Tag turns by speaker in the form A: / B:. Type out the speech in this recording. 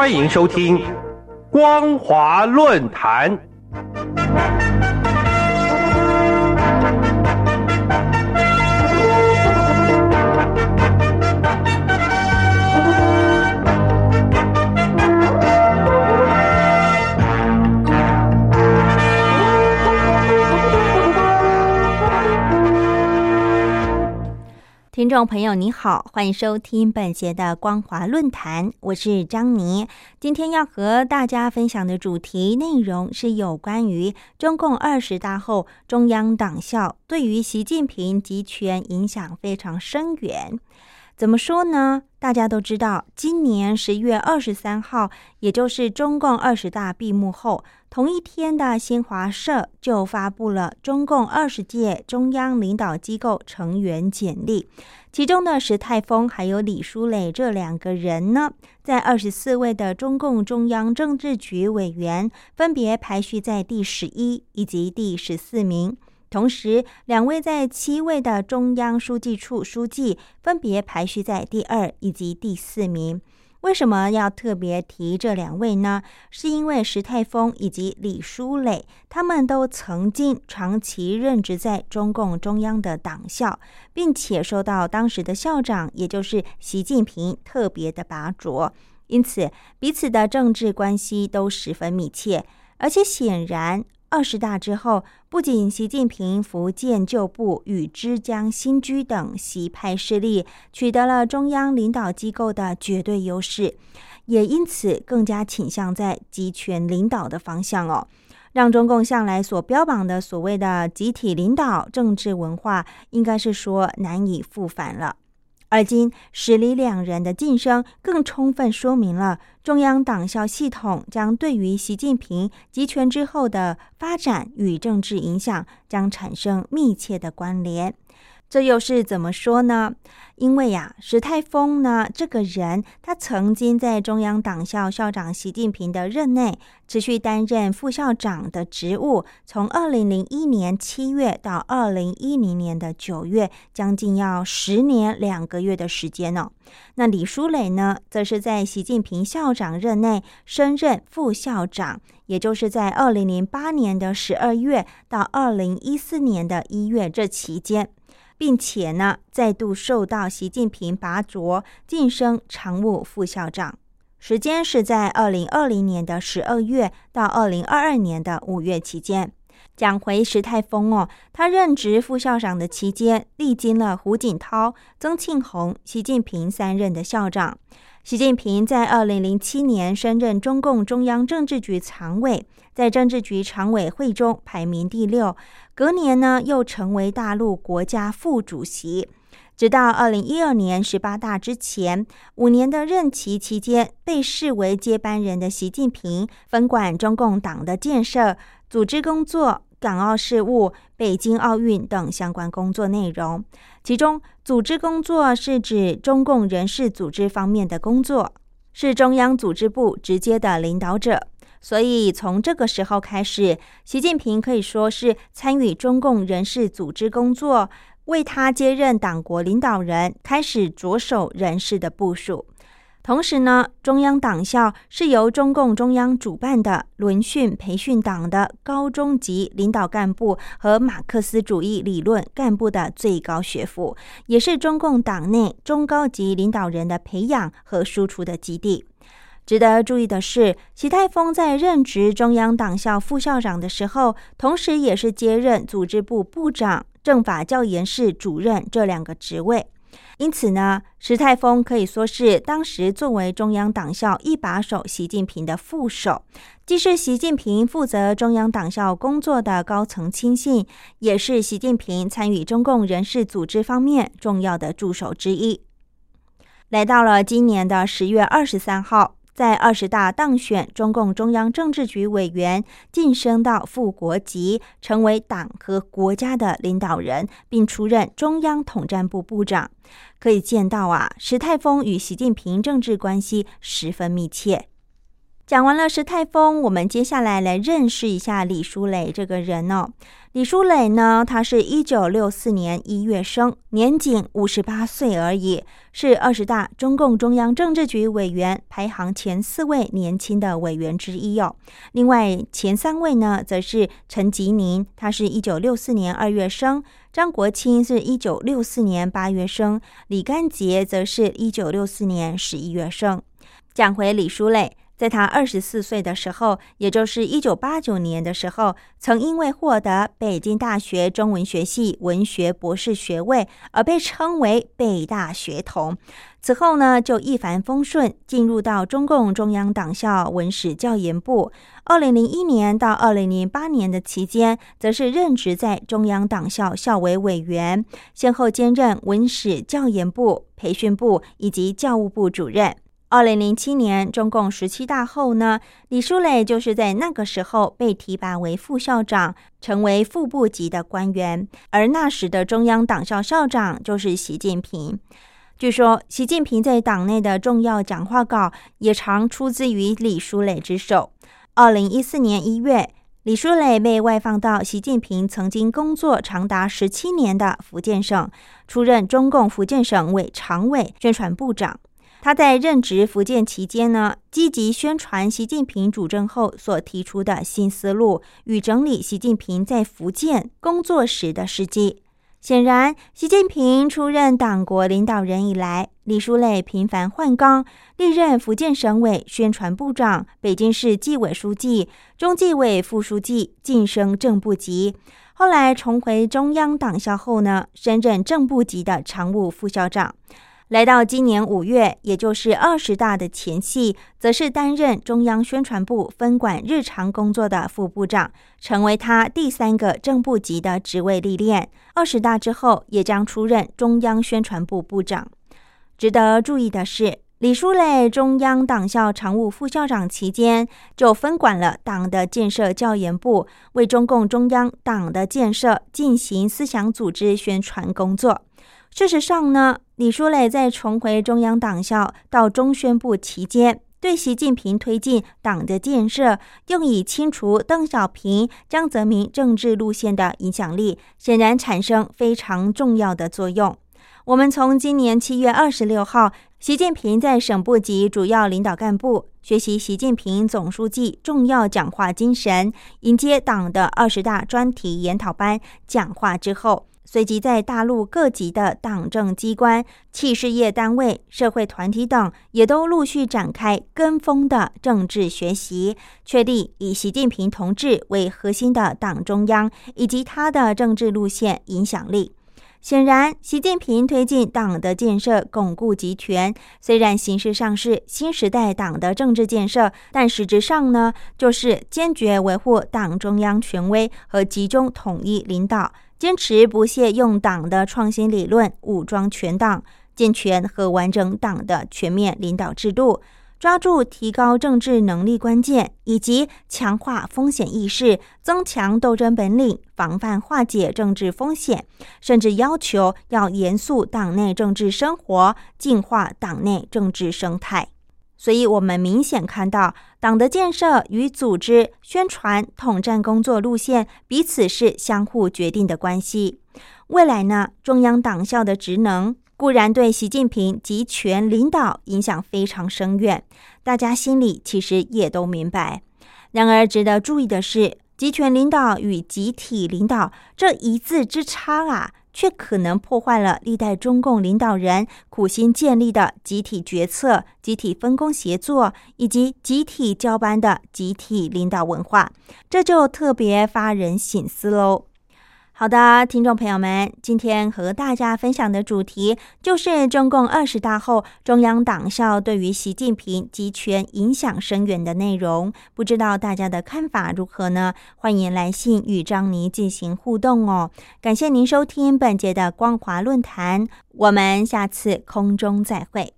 A: 欢迎收听《光华论坛》。
B: 众朋友，你好，欢迎收听本节的光华论坛，我是张妮。今天要和大家分享的主题内容是有关于中共二十大后中央党校对于习近平集权影响非常深远。怎么说呢？大家都知道，今年十月二十三号，也就是中共二十大闭幕后，同一天的新华社就发布了中共二十届中央领导机构成员简历，其中的石泰峰还有李书磊这两个人呢，在二十四位的中共中央政治局委员，分别排序在第十一以及第十四名。同时，两位在七位的中央书记处书记分别排序在第二以及第四名。为什么要特别提这两位呢？是因为石泰峰以及李书磊，他们都曾经长期任职在中共中央的党校，并且受到当时的校长，也就是习近平特别的拔擢，因此彼此的政治关系都十分密切，而且显然。二十大之后，不仅习近平福建旧部与枝江新居等习派势力取得了中央领导机构的绝对优势，也因此更加倾向在集权领导的方向哦，让中共向来所标榜的所谓的集体领导政治文化，应该是说难以复返了。而今，史里两人的晋升，更充分说明了中央党校系统将对于习近平集权之后的发展与政治影响将产生密切的关联。这又是怎么说呢？因为呀，石泰峰呢这个人，他曾经在中央党校校长习近平的任内持续担任副校长的职务，从二零零一年七月到二零一零年的九月，将近要十年两个月的时间呢。那李书磊呢，则是在习近平校长任内升任副校长，也就是在二零零八年的十二月到二零一四年的一月这期间。并且呢，再度受到习近平拔擢晋升常务副校长，时间是在二零二零年的十二月到二零二二年的五月期间。讲回石泰峰哦，他任职副校长的期间，历经了胡锦涛、曾庆红、习近平三任的校长。习近平在二零零七年升任中共中央政治局常委，在政治局常委会中排名第六。隔年呢，又成为大陆国家副主席。直到二零一二年十八大之前五年的任期期间，被视为接班人的习近平分管中共党的建设、组织工作。港澳事务、北京奥运等相关工作内容，其中组织工作是指中共人事组织方面的工作，是中央组织部直接的领导者。所以从这个时候开始，习近平可以说是参与中共人事组织工作，为他接任党国领导人开始着手人事的部署。同时呢，中央党校是由中共中央主办的轮训培训党的高中级领导干部和马克思主义理论干部的最高学府，也是中共党内中高级领导人的培养和输出的基地。值得注意的是，习泰峰在任职中央党校副校长的时候，同时也是接任组织部部长、政法教研室主任这两个职位。因此呢，石泰峰可以说是当时作为中央党校一把手，习近平的副手，既是习近平负责中央党校工作的高层亲信，也是习近平参与中共人事组织方面重要的助手之一。来到了今年的十月二十三号。在二十大当选中共中央政治局委员，晋升到副国级，成为党和国家的领导人，并出任中央统战部部长。可以见到啊，石泰峰与习近平政治关系十分密切。讲完了石泰峰，我们接下来来认识一下李书磊这个人哦。李书磊呢，他是一九六四年一月生，年仅五十八岁而已，是二十大中共中央政治局委员排行前四位年轻的委员之一哦。另外前三位呢，则是陈吉宁，他是一九六四年二月生；张国清是一九六四年八月生；李干杰则是一九六四年十一月生。讲回李书磊。在他二十四岁的时候，也就是一九八九年的时候，曾因为获得北京大学中文学系文学博士学位而被称为“北大学童”。此后呢，就一帆风顺进入到中共中央党校文史教研部。二零零一年到二零零八年的期间，则是任职在中央党校校委委员，先后兼任文史教研部、培训部以及教务部主任。二零零七年中共十七大后呢，李书磊就是在那个时候被提拔为副校长，成为副部级的官员。而那时的中央党校校长就是习近平。据说，习近平在党内的重要讲话稿也常出自于李书磊之手。二零一四年一月，李书磊被外放到习近平曾经工作长达十七年的福建省，出任中共福建省委常委、宣传部长。他在任职福建期间呢，积极宣传习近平主政后所提出的新思路，与整理习近平在福建工作时的事迹。显然，习近平出任党国领导人以来，李书磊频繁换岗，历任福建省委宣传部长、北京市纪委书记、中纪委副书记，晋升正部级。后来重回中央党校后呢，升任正部级的常务副校长。来到今年五月，也就是二十大的前夕，则是担任中央宣传部分管日常工作的副部长，成为他第三个正部级的职位历练。二十大之后，也将出任中央宣传部部长。值得注意的是，李书磊中央党校常务副校长期间，就分管了党的建设教研部，为中共中央党的建设进行思想组织宣传工作。事实上呢，李书磊在重回中央党校到中宣部期间，对习近平推进党的建设，用以清除邓小平、江泽民政治路线的影响力，显然产生非常重要的作用。我们从今年七月二十六号，习近平在省部级主要领导干部学习习近平总书记重要讲话精神，迎接党的二十大专题研讨班讲话之后。随即，在大陆各级的党政机关、企事业单位、社会团体等，也都陆续展开跟风的政治学习，确立以习近平同志为核心的党中央以及他的政治路线影响力。显然，习近平推进党的建设、巩固集权，虽然形式上是新时代党的政治建设，但实质上呢，就是坚决维护党中央权威和集中统一领导。坚持不懈用党的创新理论武装全党，健全和完整党的全面领导制度，抓住提高政治能力关键，以及强化风险意识，增强斗争本领，防范化解政治风险，甚至要求要严肃党内政治生活，净化党内政治生态。所以，我们明显看到，党的建设与组织、宣传、统战工作路线彼此是相互决定的关系。未来呢，中央党校的职能固然对习近平集权领导影响非常深远，大家心里其实也都明白。然而，值得注意的是，集权领导与集体领导这一字之差啊。却可能破坏了历代中共领导人苦心建立的集体决策、集体分工协作以及集体交班的集体领导文化，这就特别发人省思喽。好的，听众朋友们，今天和大家分享的主题就是中共二十大后中央党校对于习近平集权影响深远的内容。不知道大家的看法如何呢？欢迎来信与张妮进行互动哦。感谢您收听本节的光华论坛，我们下次空中再会。